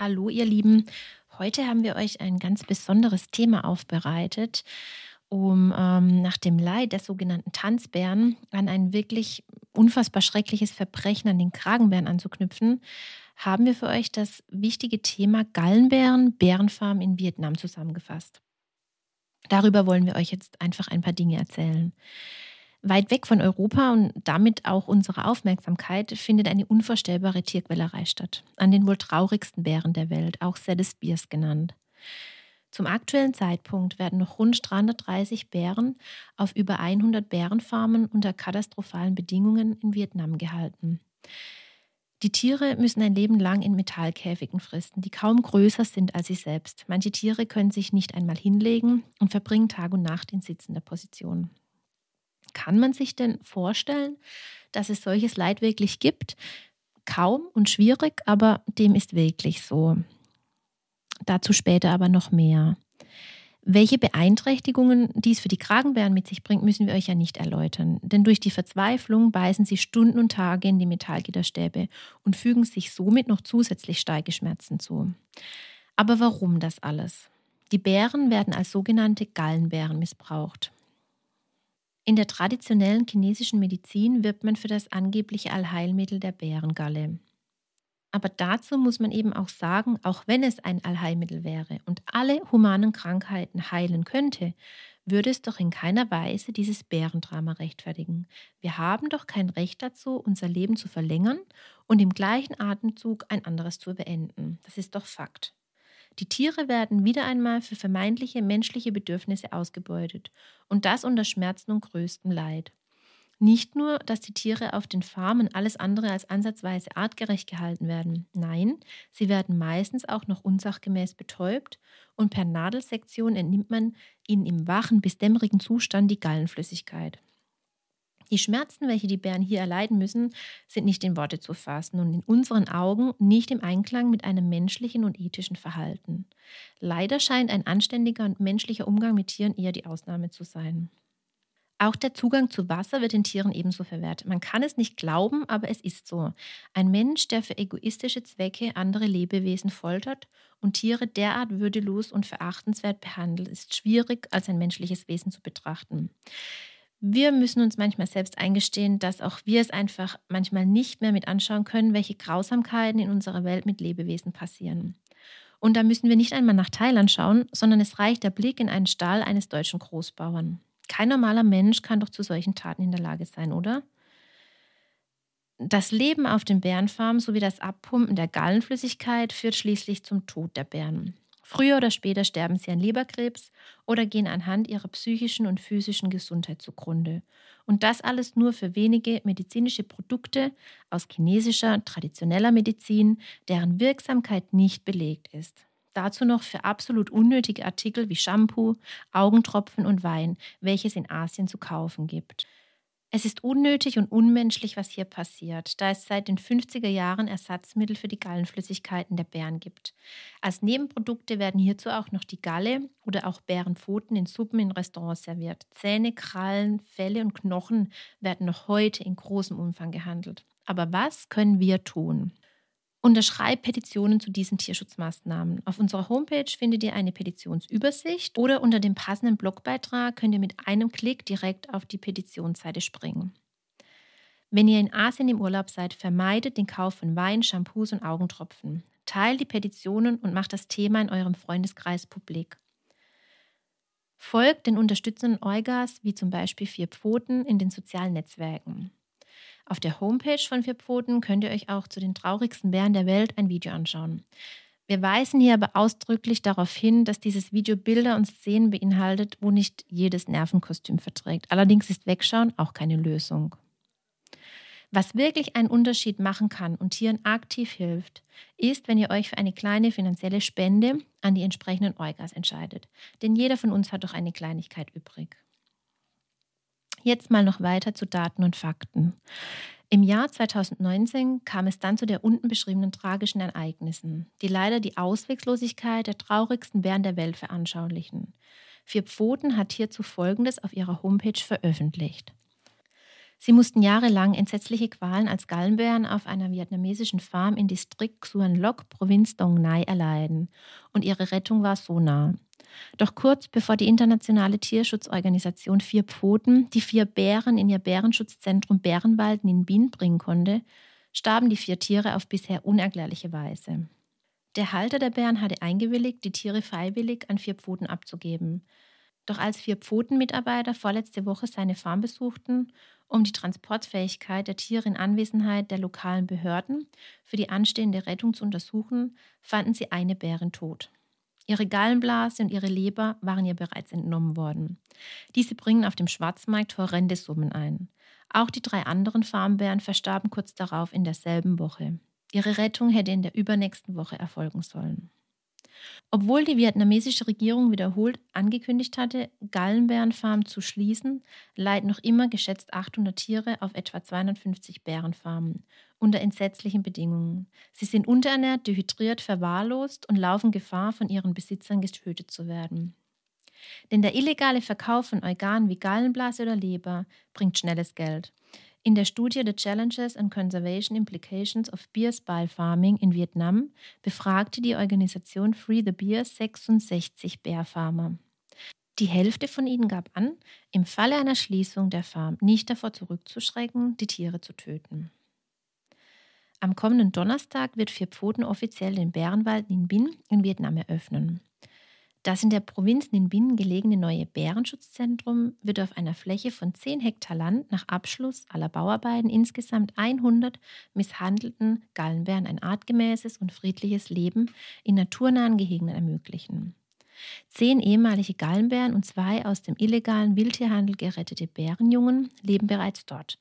Hallo ihr Lieben, heute haben wir euch ein ganz besonderes Thema aufbereitet, um ähm, nach dem Leid der sogenannten Tanzbären an ein wirklich unfassbar schreckliches Verbrechen an den Kragenbären anzuknüpfen, haben wir für euch das wichtige Thema Gallenbären, Bärenfarm in Vietnam zusammengefasst. Darüber wollen wir euch jetzt einfach ein paar Dinge erzählen. Weit weg von Europa und damit auch unserer Aufmerksamkeit findet eine unvorstellbare Tierquälerei statt. An den wohl traurigsten Bären der Welt, auch Saddest Bears genannt. Zum aktuellen Zeitpunkt werden noch rund 330 Bären auf über 100 Bärenfarmen unter katastrophalen Bedingungen in Vietnam gehalten. Die Tiere müssen ein Leben lang in Metallkäfigen fristen, die kaum größer sind als sie selbst. Manche Tiere können sich nicht einmal hinlegen und verbringen Tag und Nacht in sitzender Position. Kann man sich denn vorstellen, dass es solches Leid wirklich gibt? Kaum und schwierig, aber dem ist wirklich so. Dazu später aber noch mehr. Welche Beeinträchtigungen dies für die Kragenbären mit sich bringt, müssen wir euch ja nicht erläutern. Denn durch die Verzweiflung beißen sie Stunden und Tage in die Metallgitterstäbe und fügen sich somit noch zusätzlich starke Schmerzen zu. Aber warum das alles? Die Bären werden als sogenannte Gallenbären missbraucht. In der traditionellen chinesischen Medizin wirbt man für das angebliche Allheilmittel der Bärengalle. Aber dazu muss man eben auch sagen, auch wenn es ein Allheilmittel wäre und alle humanen Krankheiten heilen könnte, würde es doch in keiner Weise dieses Bärendrama rechtfertigen. Wir haben doch kein Recht dazu, unser Leben zu verlängern und im gleichen Atemzug ein anderes zu beenden. Das ist doch Fakt. Die Tiere werden wieder einmal für vermeintliche menschliche Bedürfnisse ausgebeutet und das unter Schmerzen und größtem Leid. Nicht nur, dass die Tiere auf den Farmen alles andere als ansatzweise artgerecht gehalten werden, nein, sie werden meistens auch noch unsachgemäß betäubt und per Nadelsektion entnimmt man ihnen im wachen bis dämmerigen Zustand die Gallenflüssigkeit. Die Schmerzen, welche die Bären hier erleiden müssen, sind nicht in Worte zu fassen und in unseren Augen nicht im Einklang mit einem menschlichen und ethischen Verhalten. Leider scheint ein anständiger und menschlicher Umgang mit Tieren eher die Ausnahme zu sein. Auch der Zugang zu Wasser wird den Tieren ebenso verwehrt. Man kann es nicht glauben, aber es ist so. Ein Mensch, der für egoistische Zwecke andere Lebewesen foltert und Tiere derart würdelos und verachtenswert behandelt, ist schwierig als ein menschliches Wesen zu betrachten wir müssen uns manchmal selbst eingestehen, dass auch wir es einfach manchmal nicht mehr mit anschauen können, welche Grausamkeiten in unserer Welt mit Lebewesen passieren. Und da müssen wir nicht einmal nach Thailand schauen, sondern es reicht der Blick in einen Stall eines deutschen Großbauern. Kein normaler Mensch kann doch zu solchen Taten in der Lage sein, oder? Das Leben auf den Bärenfarmen sowie das Abpumpen der Gallenflüssigkeit führt schließlich zum Tod der Bären. Früher oder später sterben sie an Leberkrebs oder gehen anhand ihrer psychischen und physischen Gesundheit zugrunde. Und das alles nur für wenige medizinische Produkte aus chinesischer, traditioneller Medizin, deren Wirksamkeit nicht belegt ist. Dazu noch für absolut unnötige Artikel wie Shampoo, Augentropfen und Wein, welches in Asien zu kaufen gibt. Es ist unnötig und unmenschlich, was hier passiert, da es seit den 50er Jahren Ersatzmittel für die Gallenflüssigkeiten der Bären gibt. Als Nebenprodukte werden hierzu auch noch die Galle oder auch Bärenpfoten in Suppen in Restaurants serviert. Zähne, Krallen, Felle und Knochen werden noch heute in großem Umfang gehandelt. Aber was können wir tun? Unterschreib Petitionen zu diesen Tierschutzmaßnahmen. Auf unserer Homepage findet ihr eine Petitionsübersicht oder unter dem passenden Blogbeitrag könnt ihr mit einem Klick direkt auf die Petitionsseite springen. Wenn ihr in Asien im Urlaub seid, vermeidet den Kauf von Wein, Shampoos und Augentropfen. Teilt die Petitionen und macht das Thema in eurem Freundeskreis publik. Folgt den unterstützenden Eugas, wie zum Beispiel Vier Pfoten, in den sozialen Netzwerken. Auf der Homepage von Vier Pfoten könnt ihr euch auch zu den traurigsten Bären der Welt ein Video anschauen. Wir weisen hier aber ausdrücklich darauf hin, dass dieses Video Bilder und Szenen beinhaltet, wo nicht jedes Nervenkostüm verträgt. Allerdings ist Wegschauen auch keine Lösung. Was wirklich einen Unterschied machen kann und Tieren aktiv hilft, ist, wenn ihr euch für eine kleine finanzielle Spende an die entsprechenden Eugas entscheidet. Denn jeder von uns hat doch eine Kleinigkeit übrig. Jetzt mal noch weiter zu Daten und Fakten. Im Jahr 2019 kam es dann zu der unten beschriebenen tragischen Ereignissen, die leider die Ausweglosigkeit der traurigsten Bären der Welt veranschaulichen. Vier Pfoten hat hierzu Folgendes auf ihrer Homepage veröffentlicht. Sie mussten jahrelang entsetzliche Qualen als Gallenbären auf einer vietnamesischen Farm in Distrikt Xuan Loc, Provinz Dong Nai, erleiden. Und ihre Rettung war so nah. Doch kurz bevor die internationale Tierschutzorganisation Vier Pfoten die vier Bären in ihr Bärenschutzzentrum Bärenwald in Bien bringen konnte, starben die vier Tiere auf bisher unerklärliche Weise. Der Halter der Bären hatte eingewilligt, die Tiere freiwillig an Vier Pfoten abzugeben. Doch als Vier Pfoten-Mitarbeiter vorletzte Woche seine Farm besuchten um die Transportfähigkeit der Tiere in Anwesenheit der lokalen Behörden für die anstehende Rettung zu untersuchen, fanden sie eine Bärin tot. Ihre Gallenblase und ihre Leber waren ihr bereits entnommen worden. Diese bringen auf dem Schwarzmarkt horrende Summen ein. Auch die drei anderen Farmbären verstarben kurz darauf in derselben Woche. Ihre Rettung hätte in der übernächsten Woche erfolgen sollen. Obwohl die vietnamesische Regierung wiederholt angekündigt hatte, Gallenbärenfarmen zu schließen, leiden noch immer geschätzt 800 Tiere auf etwa 250 Bärenfarmen unter entsetzlichen Bedingungen. Sie sind unterernährt, dehydriert, verwahrlost und laufen Gefahr, von ihren Besitzern getötet zu werden. Denn der illegale Verkauf von Organen wie Gallenblase oder Leber bringt schnelles Geld. In der Studie The Challenges and Conservation Implications of Beer Spile Farming in Vietnam befragte die Organisation Free the Beer 66 Bärfarmer. Die Hälfte von ihnen gab an, im Falle einer Schließung der Farm nicht davor zurückzuschrecken, die Tiere zu töten. Am kommenden Donnerstag wird Vier Pfoten offiziell den Bärenwald Ninh Binh in Vietnam eröffnen. Das in der Provinz Ninh Binh gelegene neue Bärenschutzzentrum wird auf einer Fläche von 10 Hektar Land nach Abschluss aller Bauarbeiten insgesamt 100 misshandelten Gallenbären ein artgemäßes und friedliches Leben in naturnahen Gehegen ermöglichen. Zehn ehemalige Gallenbären und zwei aus dem illegalen Wildtierhandel gerettete Bärenjungen leben bereits dort.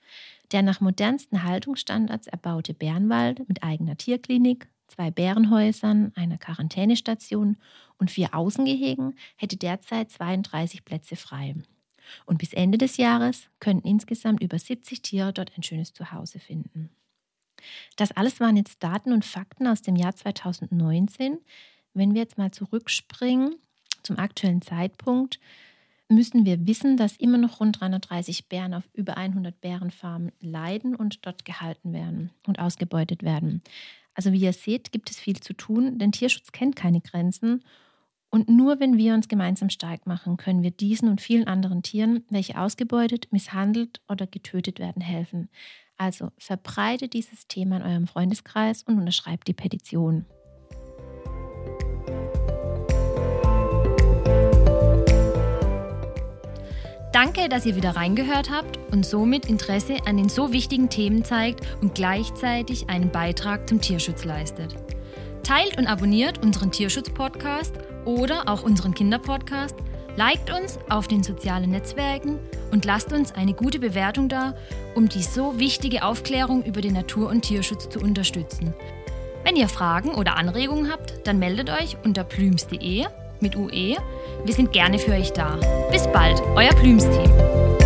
Der nach modernsten Haltungsstandards erbaute Bärenwald mit eigener Tierklinik, zwei Bärenhäusern, einer Quarantänestation und vier Außengehegen hätte derzeit 32 Plätze frei. Und bis Ende des Jahres könnten insgesamt über 70 Tiere dort ein schönes Zuhause finden. Das alles waren jetzt Daten und Fakten aus dem Jahr 2019. Wenn wir jetzt mal zurückspringen zum aktuellen Zeitpunkt, müssen wir wissen, dass immer noch rund 330 Bären auf über 100 Bärenfarmen leiden und dort gehalten werden und ausgebeutet werden. Also wie ihr seht, gibt es viel zu tun, denn Tierschutz kennt keine Grenzen und nur wenn wir uns gemeinsam stark machen, können wir diesen und vielen anderen Tieren, welche ausgebeutet, misshandelt oder getötet werden, helfen. Also verbreitet dieses Thema in eurem Freundeskreis und unterschreibt die Petition. Danke, dass ihr wieder reingehört habt und somit Interesse an den so wichtigen Themen zeigt und gleichzeitig einen Beitrag zum Tierschutz leistet. Teilt und abonniert unseren Tierschutz-Podcast oder auch unseren Kinderpodcast, liked uns auf den sozialen Netzwerken und lasst uns eine gute Bewertung da, um die so wichtige Aufklärung über den Natur- und Tierschutz zu unterstützen. Wenn ihr Fragen oder Anregungen habt, dann meldet euch unter plüms.de mit UE. Wir sind gerne für euch da. Bis bald, euer Plüms-Team.